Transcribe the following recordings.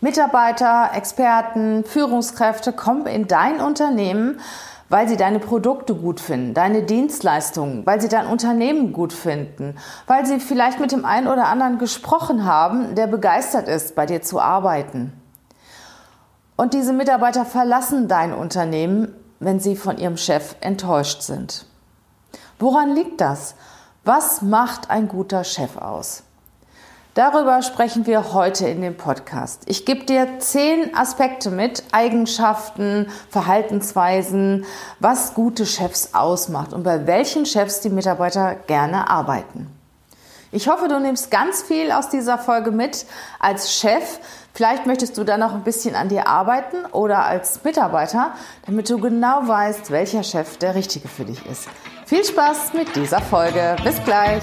Mitarbeiter, Experten, Führungskräfte kommen in dein Unternehmen, weil sie deine Produkte gut finden, deine Dienstleistungen, weil sie dein Unternehmen gut finden, weil sie vielleicht mit dem einen oder anderen gesprochen haben, der begeistert ist, bei dir zu arbeiten. Und diese Mitarbeiter verlassen dein Unternehmen, wenn sie von ihrem Chef enttäuscht sind. Woran liegt das? Was macht ein guter Chef aus? Darüber sprechen wir heute in dem Podcast. Ich gebe dir zehn Aspekte mit, Eigenschaften, Verhaltensweisen, was gute Chefs ausmacht und bei welchen Chefs die Mitarbeiter gerne arbeiten. Ich hoffe, du nimmst ganz viel aus dieser Folge mit als Chef. Vielleicht möchtest du dann noch ein bisschen an dir arbeiten oder als Mitarbeiter, damit du genau weißt, welcher Chef der richtige für dich ist. Viel Spaß mit dieser Folge. Bis gleich.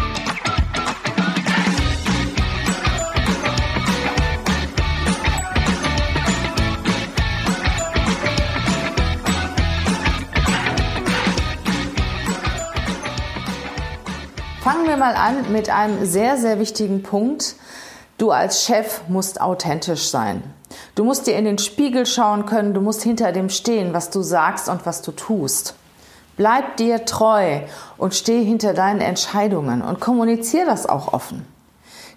Wir mal an mit einem sehr, sehr wichtigen Punkt. Du als Chef musst authentisch sein. Du musst dir in den Spiegel schauen können, du musst hinter dem stehen, was du sagst und was du tust. Bleib dir treu und steh hinter deinen Entscheidungen und kommuniziere das auch offen.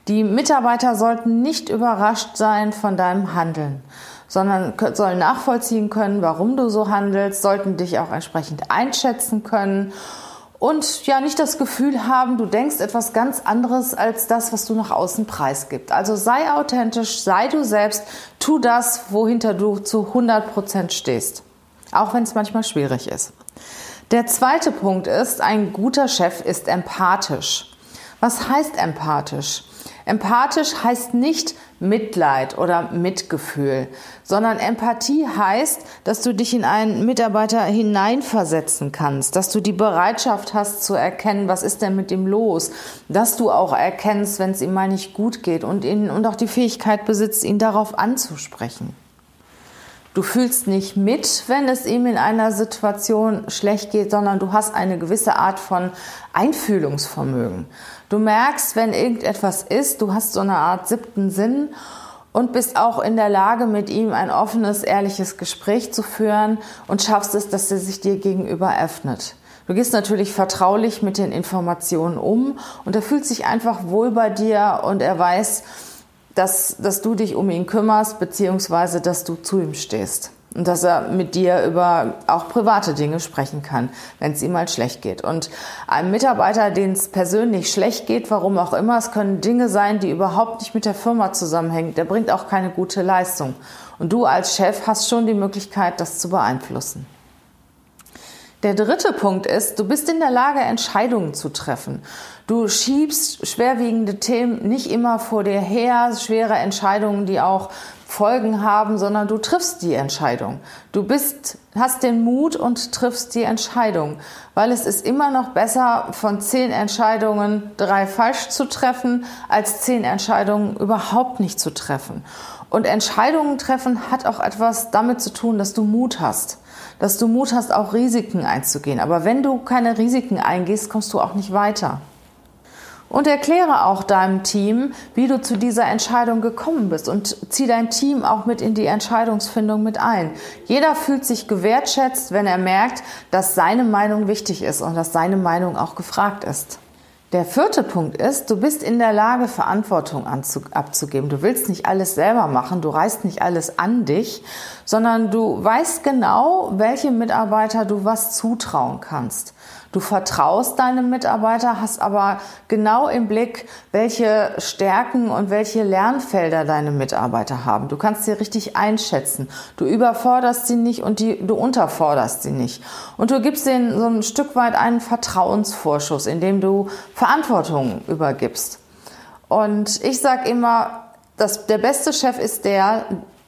Die Mitarbeiter sollten nicht überrascht sein von deinem Handeln, sondern sollen nachvollziehen können, warum du so handelst, sollten dich auch entsprechend einschätzen können und ja nicht das Gefühl haben, du denkst etwas ganz anderes als das, was du nach außen preisgibst. Also sei authentisch, sei du selbst, tu das, wohinter du zu 100 Prozent stehst. Auch wenn es manchmal schwierig ist. Der zweite Punkt ist, ein guter Chef ist empathisch. Was heißt empathisch? Empathisch heißt nicht Mitleid oder Mitgefühl, sondern Empathie heißt, dass du dich in einen Mitarbeiter hineinversetzen kannst, dass du die Bereitschaft hast zu erkennen, was ist denn mit ihm los, dass du auch erkennst, wenn es ihm mal nicht gut geht und, ihn, und auch die Fähigkeit besitzt, ihn darauf anzusprechen. Du fühlst nicht mit, wenn es ihm in einer Situation schlecht geht, sondern du hast eine gewisse Art von Einfühlungsvermögen. Du merkst, wenn irgendetwas ist, du hast so eine Art siebten Sinn und bist auch in der Lage, mit ihm ein offenes, ehrliches Gespräch zu führen und schaffst es, dass er sich dir gegenüber öffnet. Du gehst natürlich vertraulich mit den Informationen um und er fühlt sich einfach wohl bei dir und er weiß, dass, dass du dich um ihn kümmerst, beziehungsweise dass du zu ihm stehst. Und dass er mit dir über auch private Dinge sprechen kann, wenn es ihm mal schlecht geht. Und einem Mitarbeiter, den es persönlich schlecht geht, warum auch immer, es können Dinge sein, die überhaupt nicht mit der Firma zusammenhängen, der bringt auch keine gute Leistung. Und du als Chef hast schon die Möglichkeit, das zu beeinflussen. Der dritte Punkt ist, du bist in der Lage, Entscheidungen zu treffen. Du schiebst schwerwiegende Themen nicht immer vor dir her, schwere Entscheidungen, die auch Folgen haben, sondern du triffst die Entscheidung. Du bist, hast den Mut und triffst die Entscheidung, weil es ist immer noch besser, von zehn Entscheidungen drei falsch zu treffen, als zehn Entscheidungen überhaupt nicht zu treffen. Und Entscheidungen treffen hat auch etwas damit zu tun, dass du Mut hast dass du Mut hast, auch Risiken einzugehen. Aber wenn du keine Risiken eingehst, kommst du auch nicht weiter. Und erkläre auch deinem Team, wie du zu dieser Entscheidung gekommen bist und zieh dein Team auch mit in die Entscheidungsfindung mit ein. Jeder fühlt sich gewertschätzt, wenn er merkt, dass seine Meinung wichtig ist und dass seine Meinung auch gefragt ist. Der vierte Punkt ist, du bist in der Lage, Verantwortung abzugeben. Du willst nicht alles selber machen, du reißt nicht alles an dich, sondern du weißt genau, welche Mitarbeiter du was zutrauen kannst. Du vertraust deinem Mitarbeiter, hast aber genau im Blick, welche Stärken und welche Lernfelder deine Mitarbeiter haben. Du kannst sie richtig einschätzen. Du überforderst sie nicht und die, du unterforderst sie nicht. Und du gibst ihnen so ein Stück weit einen Vertrauensvorschuss, indem du Verantwortung übergibst. Und ich sage immer, das, der beste Chef ist der,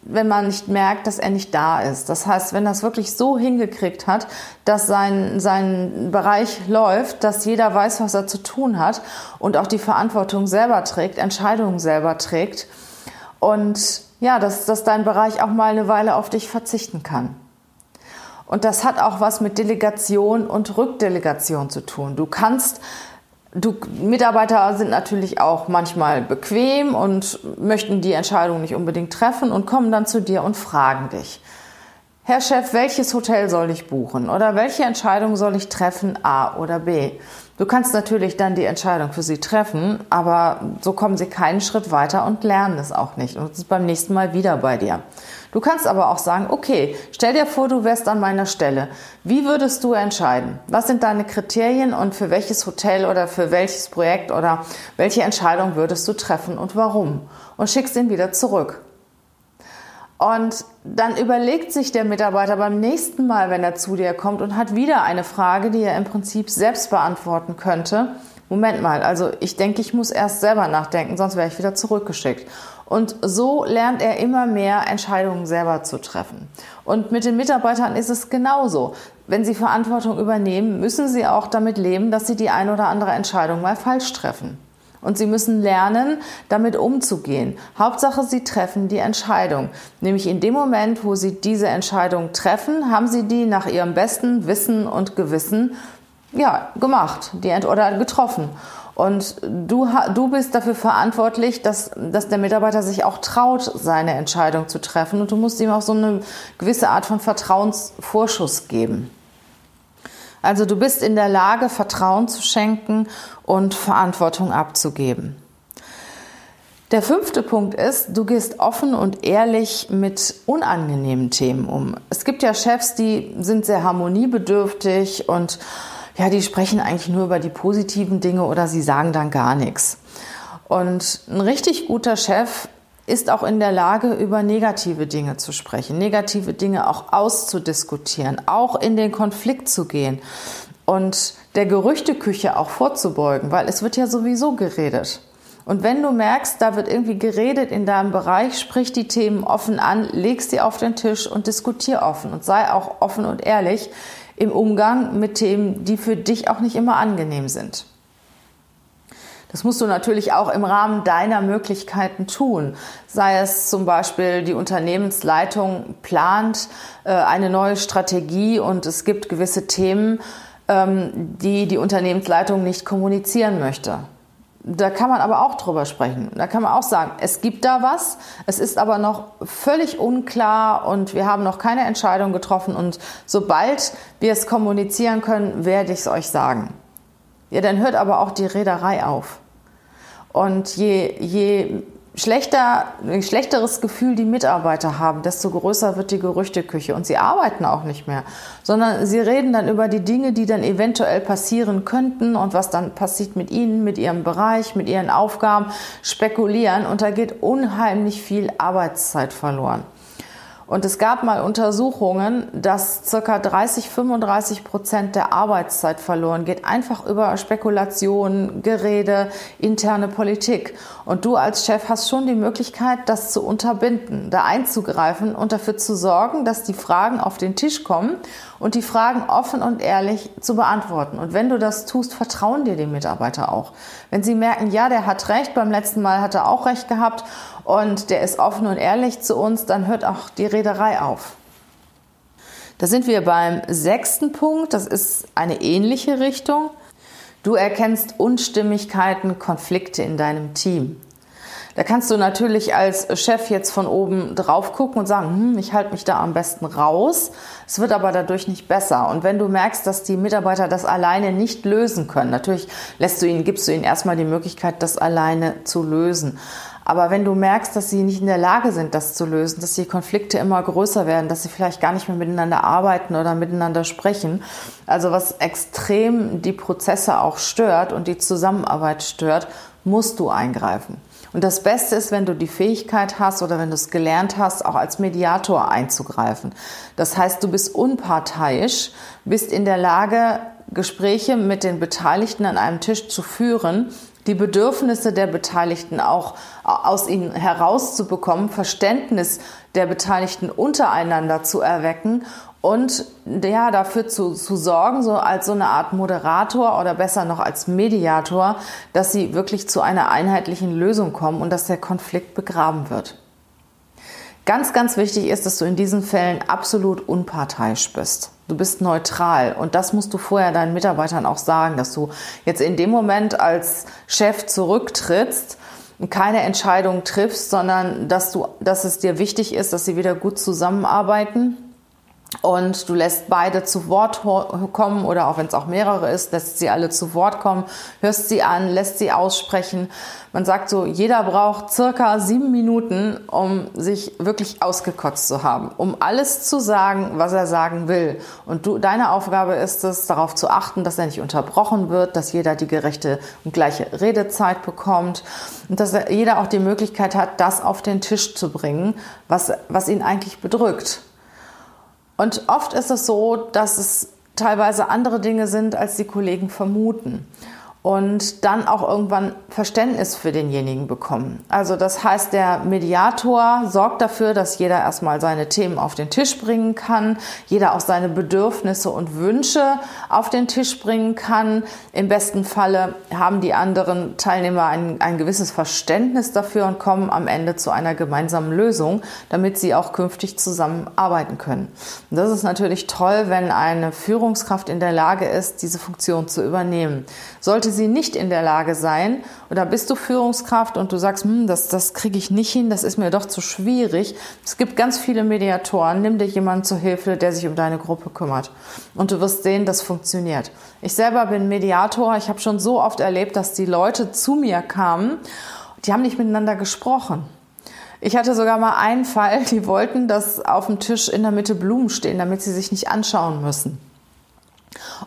wenn man nicht merkt, dass er nicht da ist. Das heißt, wenn er es wirklich so hingekriegt hat, dass sein, sein Bereich läuft, dass jeder weiß, was er zu tun hat und auch die Verantwortung selber trägt, Entscheidungen selber trägt und ja, dass, dass dein Bereich auch mal eine Weile auf dich verzichten kann. Und das hat auch was mit Delegation und Rückdelegation zu tun. Du kannst Du, Mitarbeiter sind natürlich auch manchmal bequem und möchten die Entscheidung nicht unbedingt treffen und kommen dann zu dir und fragen dich. Herr Chef, welches Hotel soll ich buchen oder welche Entscheidung soll ich treffen, A oder B? Du kannst natürlich dann die Entscheidung für sie treffen, aber so kommen sie keinen Schritt weiter und lernen es auch nicht und es ist beim nächsten Mal wieder bei dir. Du kannst aber auch sagen, okay, stell dir vor, du wärst an meiner Stelle. Wie würdest du entscheiden? Was sind deine Kriterien und für welches Hotel oder für welches Projekt oder welche Entscheidung würdest du treffen und warum? Und schickst ihn wieder zurück. Und dann überlegt sich der Mitarbeiter beim nächsten Mal, wenn er zu dir kommt und hat wieder eine Frage, die er im Prinzip selbst beantworten könnte. Moment mal, also ich denke, ich muss erst selber nachdenken, sonst wäre ich wieder zurückgeschickt. Und so lernt er immer mehr Entscheidungen selber zu treffen. Und mit den Mitarbeitern ist es genauso. Wenn sie Verantwortung übernehmen, müssen sie auch damit leben, dass sie die ein oder andere Entscheidung mal falsch treffen. Und sie müssen lernen, damit umzugehen. Hauptsache, sie treffen die Entscheidung. Nämlich in dem Moment, wo sie diese Entscheidung treffen, haben sie die nach ihrem besten Wissen und Gewissen ja, gemacht die, oder getroffen. Und du, du bist dafür verantwortlich, dass, dass der Mitarbeiter sich auch traut, seine Entscheidung zu treffen. Und du musst ihm auch so eine gewisse Art von Vertrauensvorschuss geben. Also du bist in der Lage, Vertrauen zu schenken und Verantwortung abzugeben. Der fünfte Punkt ist, du gehst offen und ehrlich mit unangenehmen Themen um. Es gibt ja Chefs, die sind sehr harmoniebedürftig und ja, die sprechen eigentlich nur über die positiven Dinge oder sie sagen dann gar nichts. Und ein richtig guter Chef ist auch in der Lage, über negative Dinge zu sprechen, negative Dinge auch auszudiskutieren, auch in den Konflikt zu gehen und der Gerüchteküche auch vorzubeugen, weil es wird ja sowieso geredet. Und wenn du merkst, da wird irgendwie geredet in deinem Bereich, sprich die Themen offen an, leg sie auf den Tisch und diskutier offen und sei auch offen und ehrlich im Umgang mit Themen, die für dich auch nicht immer angenehm sind. Das musst du natürlich auch im Rahmen deiner Möglichkeiten tun. Sei es zum Beispiel, die Unternehmensleitung plant äh, eine neue Strategie und es gibt gewisse Themen, ähm, die die Unternehmensleitung nicht kommunizieren möchte. Da kann man aber auch drüber sprechen. Da kann man auch sagen, es gibt da was, es ist aber noch völlig unklar und wir haben noch keine Entscheidung getroffen und sobald wir es kommunizieren können, werde ich es euch sagen. Ja, dann hört aber auch die Reederei auf. Und je, je schlechter, ein schlechteres Gefühl die Mitarbeiter haben, desto größer wird die Gerüchteküche. Und sie arbeiten auch nicht mehr, sondern sie reden dann über die Dinge, die dann eventuell passieren könnten und was dann passiert mit ihnen, mit ihrem Bereich, mit ihren Aufgaben, spekulieren. Und da geht unheimlich viel Arbeitszeit verloren. Und es gab mal Untersuchungen, dass circa 30, 35 Prozent der Arbeitszeit verloren geht, einfach über Spekulationen, Gerede, interne Politik. Und du als Chef hast schon die Möglichkeit, das zu unterbinden, da einzugreifen und dafür zu sorgen, dass die Fragen auf den Tisch kommen und die Fragen offen und ehrlich zu beantworten. Und wenn du das tust, vertrauen dir die Mitarbeiter auch. Wenn sie merken, ja, der hat recht, beim letzten Mal hat er auch recht gehabt und der ist offen und ehrlich zu uns, dann hört auch die Reederei auf. Da sind wir beim sechsten Punkt. Das ist eine ähnliche Richtung. Du erkennst Unstimmigkeiten, Konflikte in deinem Team. Da kannst du natürlich als Chef jetzt von oben drauf gucken und sagen, hm, ich halte mich da am besten raus. Es wird aber dadurch nicht besser. Und wenn du merkst, dass die Mitarbeiter das alleine nicht lösen können, natürlich lässt du ihnen, gibst du ihnen erstmal die Möglichkeit, das alleine zu lösen. Aber wenn du merkst, dass sie nicht in der Lage sind, das zu lösen, dass die Konflikte immer größer werden, dass sie vielleicht gar nicht mehr miteinander arbeiten oder miteinander sprechen, also was extrem die Prozesse auch stört und die Zusammenarbeit stört, musst du eingreifen. Und das Beste ist, wenn du die Fähigkeit hast oder wenn du es gelernt hast, auch als Mediator einzugreifen. Das heißt, du bist unparteiisch, bist in der Lage, Gespräche mit den Beteiligten an einem Tisch zu führen, die Bedürfnisse der Beteiligten auch aus ihnen herauszubekommen, Verständnis der Beteiligten untereinander zu erwecken und ja, dafür zu, zu sorgen, so als so eine Art Moderator oder besser noch als Mediator, dass sie wirklich zu einer einheitlichen Lösung kommen und dass der Konflikt begraben wird. Ganz, ganz wichtig ist, dass du in diesen Fällen absolut unparteiisch bist. Du bist neutral und das musst du vorher deinen Mitarbeitern auch sagen, dass du jetzt in dem Moment als Chef zurücktrittst und keine Entscheidung triffst, sondern dass du, dass es dir wichtig ist, dass sie wieder gut zusammenarbeiten und du lässt beide zu Wort kommen oder auch wenn es auch mehrere ist, lässt sie alle zu Wort kommen, hörst sie an, lässt sie aussprechen. Man sagt so, jeder braucht circa sieben Minuten, um sich wirklich ausgekotzt zu haben, um alles zu sagen, was er sagen will. Und du, deine Aufgabe ist es, darauf zu achten, dass er nicht unterbrochen wird, dass jeder die gerechte und gleiche Redezeit bekommt und dass jeder auch die Möglichkeit hat, das auf den Tisch zu bringen, was, was ihn eigentlich bedrückt. Und oft ist es so, dass es teilweise andere Dinge sind, als die Kollegen vermuten und dann auch irgendwann Verständnis für denjenigen bekommen. Also das heißt, der Mediator sorgt dafür, dass jeder erstmal seine Themen auf den Tisch bringen kann, jeder auch seine Bedürfnisse und Wünsche auf den Tisch bringen kann. Im besten Falle haben die anderen Teilnehmer ein, ein gewisses Verständnis dafür und kommen am Ende zu einer gemeinsamen Lösung, damit sie auch künftig zusammenarbeiten können. Und das ist natürlich toll, wenn eine Führungskraft in der Lage ist, diese Funktion zu übernehmen. Sollte sie nicht in der Lage sein oder bist du Führungskraft und du sagst, hm, das, das kriege ich nicht hin, das ist mir doch zu schwierig. Es gibt ganz viele Mediatoren. Nimm dir jemanden zur Hilfe, der sich um deine Gruppe kümmert. Und du wirst sehen, das funktioniert. Ich selber bin Mediator. Ich habe schon so oft erlebt, dass die Leute zu mir kamen, die haben nicht miteinander gesprochen. Ich hatte sogar mal einen Fall, die wollten, dass auf dem Tisch in der Mitte Blumen stehen, damit sie sich nicht anschauen müssen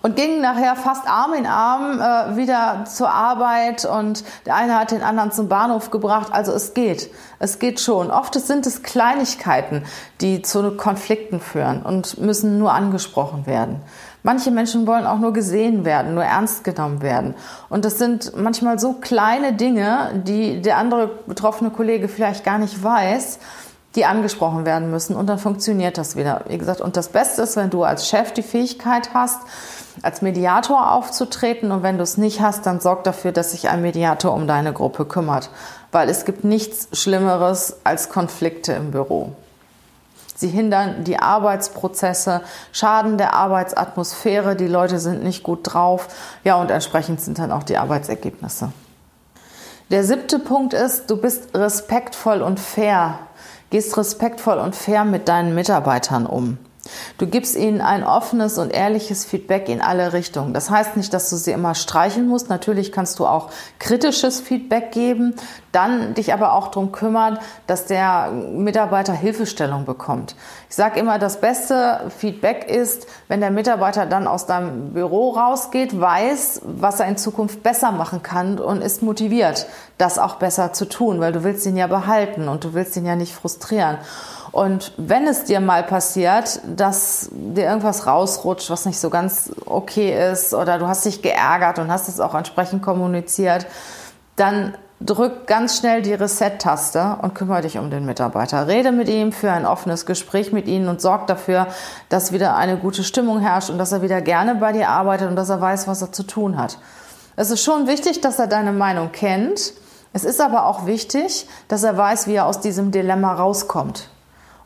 und gingen nachher fast Arm in Arm äh, wieder zur Arbeit und der eine hat den anderen zum Bahnhof gebracht. Also es geht, es geht schon. Oft sind es Kleinigkeiten, die zu Konflikten führen und müssen nur angesprochen werden. Manche Menschen wollen auch nur gesehen werden, nur ernst genommen werden. Und das sind manchmal so kleine Dinge, die der andere betroffene Kollege vielleicht gar nicht weiß die angesprochen werden müssen und dann funktioniert das wieder. Wie gesagt, und das Beste ist, wenn du als Chef die Fähigkeit hast, als Mediator aufzutreten und wenn du es nicht hast, dann sorg dafür, dass sich ein Mediator um deine Gruppe kümmert, weil es gibt nichts Schlimmeres als Konflikte im Büro. Sie hindern die Arbeitsprozesse, schaden der Arbeitsatmosphäre, die Leute sind nicht gut drauf, ja und entsprechend sind dann auch die Arbeitsergebnisse. Der siebte Punkt ist, du bist respektvoll und fair gehst respektvoll und fair mit deinen Mitarbeitern um. Du gibst ihnen ein offenes und ehrliches Feedback in alle Richtungen. Das heißt nicht, dass du sie immer streichen musst. Natürlich kannst du auch kritisches Feedback geben, dann dich aber auch darum kümmern, dass der Mitarbeiter Hilfestellung bekommt. Ich sage immer, das beste Feedback ist, wenn der Mitarbeiter dann aus deinem Büro rausgeht, weiß, was er in Zukunft besser machen kann und ist motiviert, das auch besser zu tun, weil du willst ihn ja behalten und du willst ihn ja nicht frustrieren. Und wenn es dir mal passiert, dass dir irgendwas rausrutscht, was nicht so ganz okay ist, oder du hast dich geärgert und hast es auch entsprechend kommuniziert, dann drück ganz schnell die Reset-Taste und kümmere dich um den Mitarbeiter. Rede mit ihm für ein offenes Gespräch mit ihm und sorg dafür, dass wieder eine gute Stimmung herrscht und dass er wieder gerne bei dir arbeitet und dass er weiß, was er zu tun hat. Es ist schon wichtig, dass er deine Meinung kennt. Es ist aber auch wichtig, dass er weiß, wie er aus diesem Dilemma rauskommt.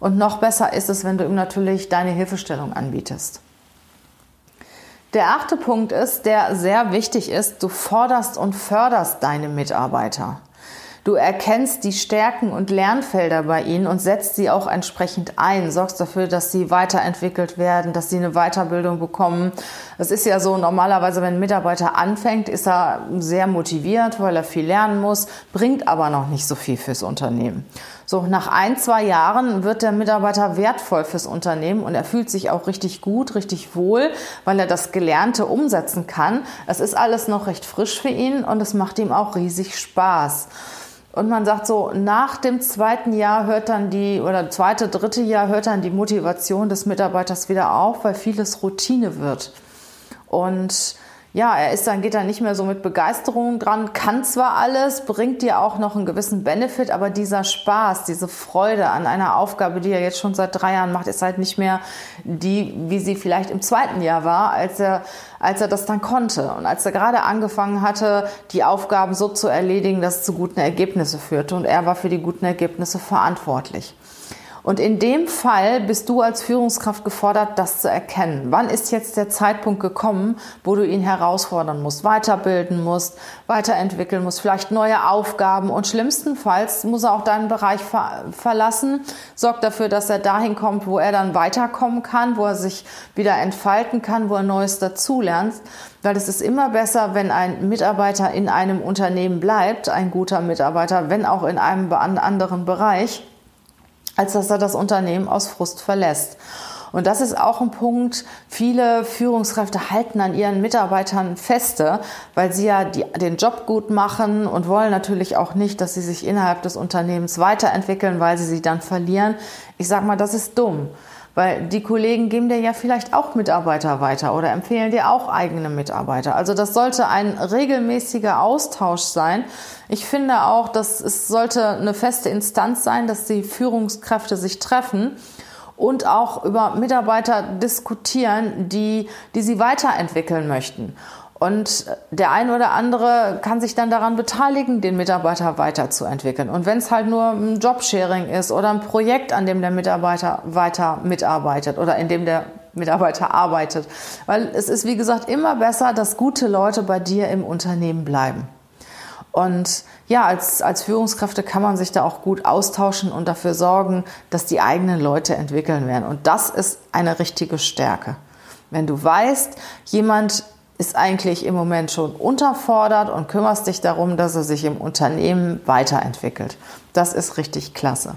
Und noch besser ist es, wenn du ihm natürlich deine Hilfestellung anbietest. Der achte Punkt ist, der sehr wichtig ist, du forderst und förderst deine Mitarbeiter. Du erkennst die Stärken und Lernfelder bei ihnen und setzt sie auch entsprechend ein, sorgst dafür, dass sie weiterentwickelt werden, dass sie eine Weiterbildung bekommen. Es ist ja so, normalerweise, wenn ein Mitarbeiter anfängt, ist er sehr motiviert, weil er viel lernen muss, bringt aber noch nicht so viel fürs Unternehmen. So, nach ein, zwei Jahren wird der Mitarbeiter wertvoll fürs Unternehmen und er fühlt sich auch richtig gut, richtig wohl, weil er das Gelernte umsetzen kann. Es ist alles noch recht frisch für ihn und es macht ihm auch riesig Spaß. Und man sagt so, nach dem zweiten Jahr hört dann die, oder zweite, dritte Jahr hört dann die Motivation des Mitarbeiters wieder auf, weil vieles Routine wird. Und ja, er ist dann, geht dann nicht mehr so mit Begeisterung dran, kann zwar alles, bringt dir auch noch einen gewissen Benefit, aber dieser Spaß, diese Freude an einer Aufgabe, die er jetzt schon seit drei Jahren macht, ist halt nicht mehr die, wie sie vielleicht im zweiten Jahr war, als er, als er das dann konnte. Und als er gerade angefangen hatte, die Aufgaben so zu erledigen, dass es zu guten Ergebnissen führte. Und er war für die guten Ergebnisse verantwortlich. Und in dem Fall bist du als Führungskraft gefordert, das zu erkennen. Wann ist jetzt der Zeitpunkt gekommen, wo du ihn herausfordern musst, weiterbilden musst, weiterentwickeln musst, vielleicht neue Aufgaben und schlimmstenfalls muss er auch deinen Bereich ver verlassen, sorgt dafür, dass er dahin kommt, wo er dann weiterkommen kann, wo er sich wieder entfalten kann, wo er Neues dazulernt. Weil es ist immer besser, wenn ein Mitarbeiter in einem Unternehmen bleibt, ein guter Mitarbeiter, wenn auch in einem anderen Bereich als dass er das Unternehmen aus Frust verlässt. Und das ist auch ein Punkt. Viele Führungskräfte halten an ihren Mitarbeitern feste, weil sie ja die, den Job gut machen und wollen natürlich auch nicht, dass sie sich innerhalb des Unternehmens weiterentwickeln, weil sie sie dann verlieren. Ich sage mal, das ist dumm. Weil die Kollegen geben dir ja vielleicht auch Mitarbeiter weiter oder empfehlen dir auch eigene Mitarbeiter. Also das sollte ein regelmäßiger Austausch sein. Ich finde auch, dass es sollte eine feste Instanz sein, dass die Führungskräfte sich treffen und auch über Mitarbeiter diskutieren, die, die sie weiterentwickeln möchten. Und der ein oder andere kann sich dann daran beteiligen, den Mitarbeiter weiterzuentwickeln. Und wenn es halt nur ein Jobsharing ist oder ein Projekt, an dem der Mitarbeiter weiter mitarbeitet oder in dem der Mitarbeiter arbeitet. Weil es ist, wie gesagt, immer besser, dass gute Leute bei dir im Unternehmen bleiben. Und ja, als, als Führungskräfte kann man sich da auch gut austauschen und dafür sorgen, dass die eigenen Leute entwickeln werden. Und das ist eine richtige Stärke. Wenn du weißt, jemand ist eigentlich im Moment schon unterfordert und kümmerst dich darum, dass er sich im Unternehmen weiterentwickelt. Das ist richtig klasse.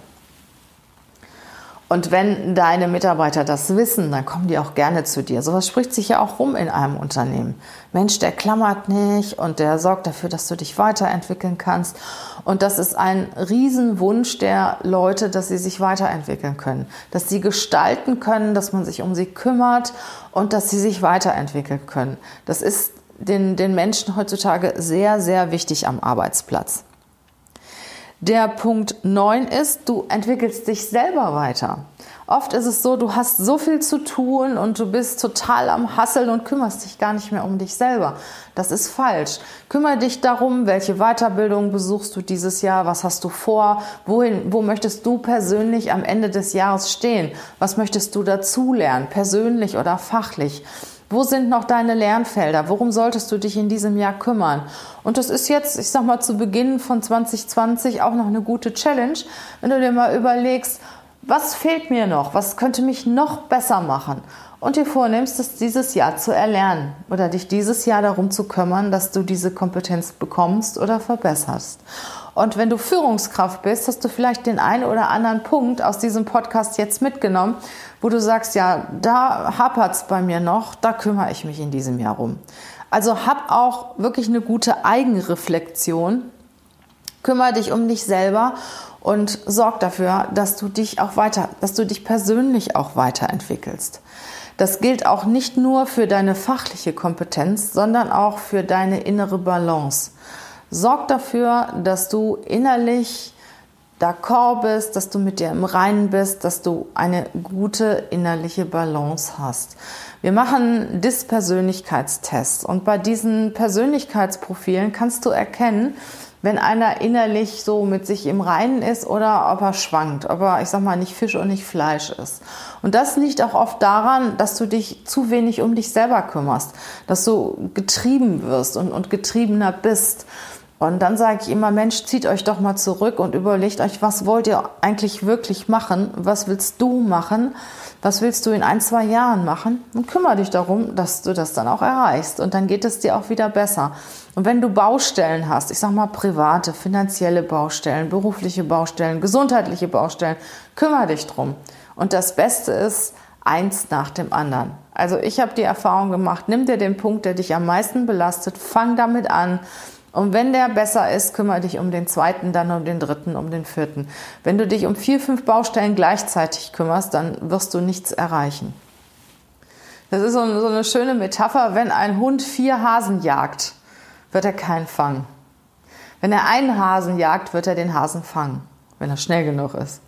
Und wenn deine Mitarbeiter das wissen, dann kommen die auch gerne zu dir. Sowas spricht sich ja auch rum in einem Unternehmen. Mensch, der klammert nicht und der sorgt dafür, dass du dich weiterentwickeln kannst. Und das ist ein Riesenwunsch der Leute, dass sie sich weiterentwickeln können, dass sie gestalten können, dass man sich um sie kümmert und dass sie sich weiterentwickeln können. Das ist den, den Menschen heutzutage sehr, sehr wichtig am Arbeitsplatz. Der Punkt 9 ist, du entwickelst dich selber weiter. Oft ist es so, du hast so viel zu tun und du bist total am Hasseln und kümmerst dich gar nicht mehr um dich selber. Das ist falsch. Kümmere dich darum, welche Weiterbildung besuchst du dieses Jahr, was hast du vor, wohin, wo möchtest du persönlich am Ende des Jahres stehen, was möchtest du dazulernen, persönlich oder fachlich. Wo sind noch deine Lernfelder? Worum solltest du dich in diesem Jahr kümmern? Und das ist jetzt, ich sag mal, zu Beginn von 2020 auch noch eine gute Challenge, wenn du dir mal überlegst, was fehlt mir noch? Was könnte mich noch besser machen? Und dir vornimmst, das dieses Jahr zu erlernen oder dich dieses Jahr darum zu kümmern, dass du diese Kompetenz bekommst oder verbesserst. Und wenn du Führungskraft bist, hast du vielleicht den einen oder anderen Punkt aus diesem Podcast jetzt mitgenommen, wo du sagst, ja, da hapert es bei mir noch, da kümmere ich mich in diesem Jahr rum. Also hab auch wirklich eine gute Eigenreflexion, kümmere dich um dich selber und sorg dafür, dass du dich auch weiter, dass du dich persönlich auch weiterentwickelst. Das gilt auch nicht nur für deine fachliche Kompetenz, sondern auch für deine innere Balance. Sorg dafür, dass du innerlich d'accord bist, dass du mit dir im Reinen bist, dass du eine gute innerliche Balance hast. Wir machen DIS-Persönlichkeitstests und bei diesen Persönlichkeitsprofilen kannst du erkennen, wenn einer innerlich so mit sich im Reinen ist oder ob er schwankt, ob er, ich sag mal, nicht Fisch und nicht Fleisch ist. Und das liegt auch oft daran, dass du dich zu wenig um dich selber kümmerst, dass du getrieben wirst und, und getriebener bist. Und dann sage ich immer, Mensch, zieht euch doch mal zurück und überlegt euch, was wollt ihr eigentlich wirklich machen? Was willst du machen? Was willst du in ein, zwei Jahren machen? Und kümmere dich darum, dass du das dann auch erreichst. Und dann geht es dir auch wieder besser. Und wenn du Baustellen hast, ich sag mal private, finanzielle Baustellen, berufliche Baustellen, gesundheitliche Baustellen, kümmere dich drum. Und das Beste ist, eins nach dem anderen. Also ich habe die Erfahrung gemacht, nimm dir den Punkt, der dich am meisten belastet, fang damit an und wenn der besser ist, kümmere dich um den zweiten, dann um den dritten, um den vierten. Wenn du dich um vier, fünf Baustellen gleichzeitig kümmerst, dann wirst du nichts erreichen. Das ist so eine, schöne Metapher. Wenn ein Hund vier Hasen jagt, wird er keinen fangen. Wenn er einen Hasen jagt, wird er den Hasen fangen, wenn er schnell genug ist.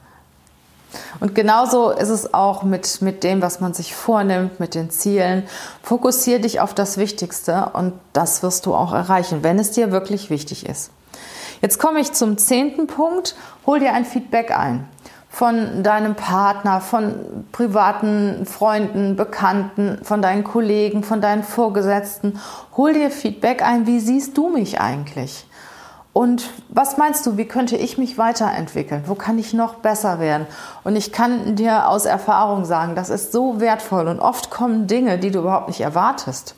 Und genauso ist es auch mit, mit dem, was man sich vornimmt, mit den Zielen. Fokussiere dich auf das Wichtigste und das wirst du auch erreichen, wenn es dir wirklich wichtig ist. Jetzt komme ich zum zehnten Punkt. Hol dir ein Feedback ein von deinem Partner, von privaten Freunden, Bekannten, von deinen Kollegen, von deinen Vorgesetzten. Hol dir Feedback ein. Wie siehst du mich eigentlich? Und was meinst du, wie könnte ich mich weiterentwickeln? Wo kann ich noch besser werden? Und ich kann dir aus Erfahrung sagen, das ist so wertvoll und oft kommen Dinge, die du überhaupt nicht erwartest.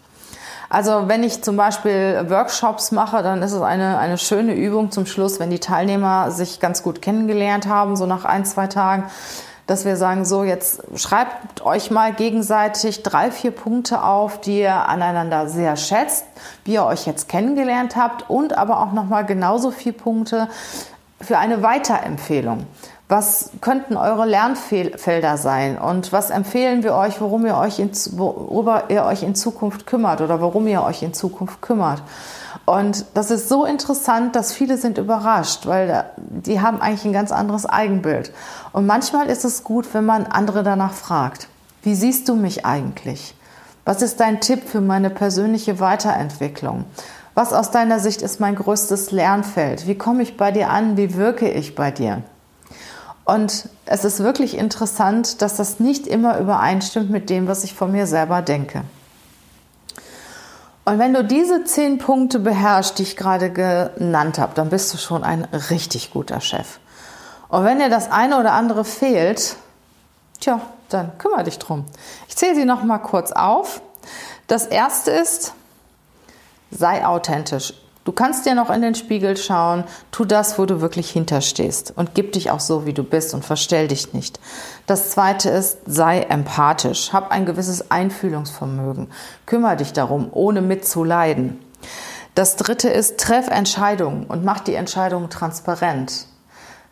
Also wenn ich zum Beispiel Workshops mache, dann ist es eine, eine schöne Übung zum Schluss, wenn die Teilnehmer sich ganz gut kennengelernt haben, so nach ein, zwei Tagen, dass wir sagen, so jetzt schreibt euch mal gegenseitig drei, vier Punkte auf, die ihr aneinander sehr schätzt, wie ihr euch jetzt kennengelernt habt und aber auch nochmal genauso vier Punkte für eine Weiterempfehlung. Was könnten eure Lernfelder sein und was empfehlen wir euch, worum ihr euch in, worüber ihr euch in Zukunft kümmert oder warum ihr euch in Zukunft kümmert? Und das ist so interessant, dass viele sind überrascht, weil die haben eigentlich ein ganz anderes Eigenbild. Und manchmal ist es gut, wenn man andere danach fragt. Wie siehst du mich eigentlich? Was ist dein Tipp für meine persönliche Weiterentwicklung? Was aus deiner Sicht ist mein größtes Lernfeld? Wie komme ich bei dir an? Wie wirke ich bei dir? Und es ist wirklich interessant, dass das nicht immer übereinstimmt mit dem, was ich von mir selber denke. Und wenn du diese zehn Punkte beherrschst, die ich gerade genannt habe, dann bist du schon ein richtig guter Chef. Und wenn dir das eine oder andere fehlt, tja, dann kümmere dich drum. Ich zähle sie noch mal kurz auf. Das erste ist, sei authentisch. Du kannst dir noch in den Spiegel schauen, tu das, wo du wirklich hinterstehst und gib dich auch so, wie du bist und verstell dich nicht. Das zweite ist, sei empathisch, hab ein gewisses Einfühlungsvermögen, kümmere dich darum, ohne mitzuleiden. Das dritte ist, treff Entscheidungen und mach die Entscheidungen transparent.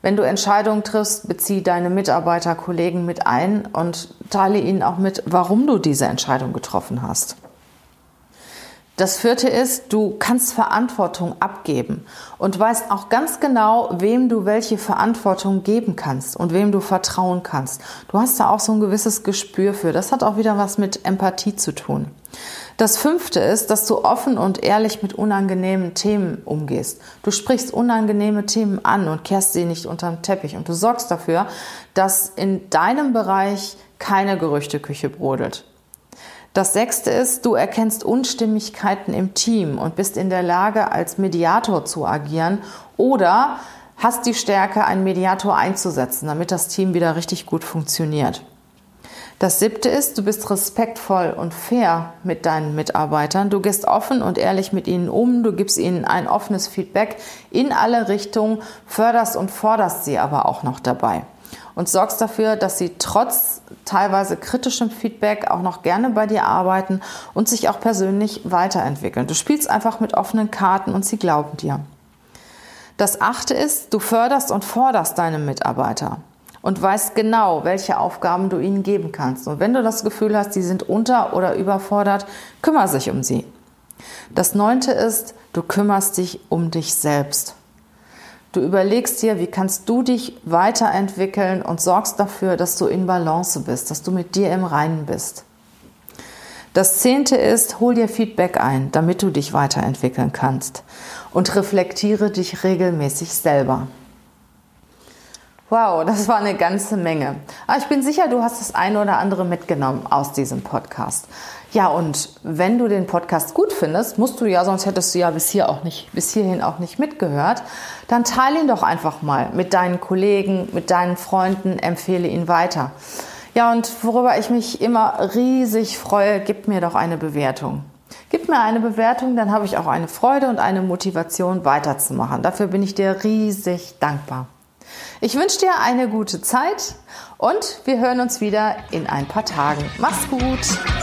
Wenn du Entscheidungen triffst, bezieh deine Mitarbeiter, Kollegen mit ein und teile ihnen auch mit, warum du diese Entscheidung getroffen hast. Das vierte ist, du kannst Verantwortung abgeben und weißt auch ganz genau, wem du welche Verantwortung geben kannst und wem du vertrauen kannst. Du hast da auch so ein gewisses Gespür für. Das hat auch wieder was mit Empathie zu tun. Das fünfte ist, dass du offen und ehrlich mit unangenehmen Themen umgehst. Du sprichst unangenehme Themen an und kehrst sie nicht unterm Teppich und du sorgst dafür, dass in deinem Bereich keine Gerüchteküche brodelt. Das sechste ist, du erkennst Unstimmigkeiten im Team und bist in der Lage, als Mediator zu agieren oder hast die Stärke, einen Mediator einzusetzen, damit das Team wieder richtig gut funktioniert. Das siebte ist, du bist respektvoll und fair mit deinen Mitarbeitern. Du gehst offen und ehrlich mit ihnen um. Du gibst ihnen ein offenes Feedback in alle Richtungen, förderst und forderst sie aber auch noch dabei und sorgst dafür, dass sie trotz teilweise kritischem Feedback auch noch gerne bei dir arbeiten und sich auch persönlich weiterentwickeln. Du spielst einfach mit offenen Karten und sie glauben dir. Das achte ist, du förderst und forderst deine Mitarbeiter und weißt genau, welche Aufgaben du ihnen geben kannst. Und wenn du das Gefühl hast, sie sind unter- oder überfordert, kümmere dich um sie. Das neunte ist, du kümmerst dich um dich selbst. Du überlegst dir, wie kannst du dich weiterentwickeln und sorgst dafür, dass du in Balance bist, dass du mit dir im Reinen bist. Das zehnte ist, hol dir Feedback ein, damit du dich weiterentwickeln kannst und reflektiere dich regelmäßig selber. Wow, das war eine ganze Menge. Aber ich bin sicher, du hast das eine oder andere mitgenommen aus diesem Podcast. Ja, und wenn du den Podcast gut findest, musst du ja, sonst hättest du ja bis, hier auch nicht, bis hierhin auch nicht mitgehört, dann teile ihn doch einfach mal mit deinen Kollegen, mit deinen Freunden, empfehle ihn weiter. Ja, und worüber ich mich immer riesig freue, gib mir doch eine Bewertung. Gib mir eine Bewertung, dann habe ich auch eine Freude und eine Motivation weiterzumachen. Dafür bin ich dir riesig dankbar. Ich wünsche dir eine gute Zeit und wir hören uns wieder in ein paar Tagen. Mach's gut!